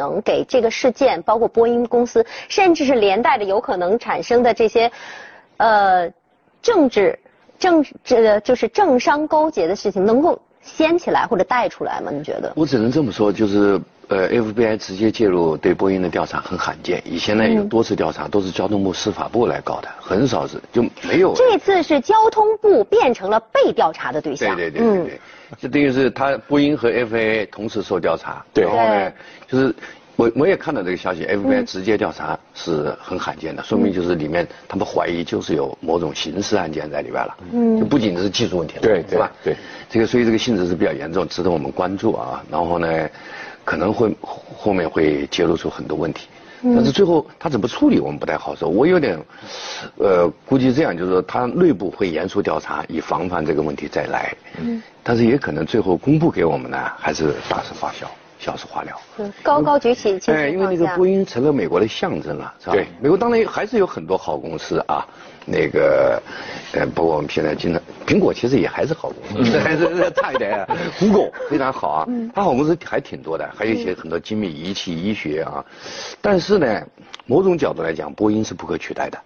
能给这个事件，包括波音公司，甚至是连带着有可能产生的这些，呃，政治、政这就是政商勾结的事情，能够掀起来或者带出来吗？你觉得？我只能这么说，就是呃，FBI 直接介入对波音的调查很罕见，以前呢有多次调查都是交通部司法部来搞的，很少是就没有。这次是交通部变成了被调查的对象。对对对对对。就等于是他波音和 FAA 同时受调查，对，然后呢，就是我我也看到这个消息，FBI 直接调查是很罕见的，说明就是里面他们怀疑就是有某种刑事案件在里边了，嗯，就不仅是技术问题了，对，是吧？对，这个所以这个性质是比较严重，值得我们关注啊。然后呢，可能会后面会揭露出很多问题。但是最后他怎么处理，我们不太好说。我有点，呃，估计这样，就是说他内部会严肃调查，以防范这个问题再来。嗯。但是也可能最后公布给我们呢，还是大事化小，小时化疗。嗯，高高举起。哎，因为那个波音成了美国的象征了，是吧？对。美国当然还是有很多好公司啊，那个，呃，包括我们现在经常，苹果其实也还是好公司，还是差一点。Google 非常好啊，它好公司还挺多的，还有一些很多精密仪器、医学啊。但是呢，某种角度来讲，波音是不可取代的。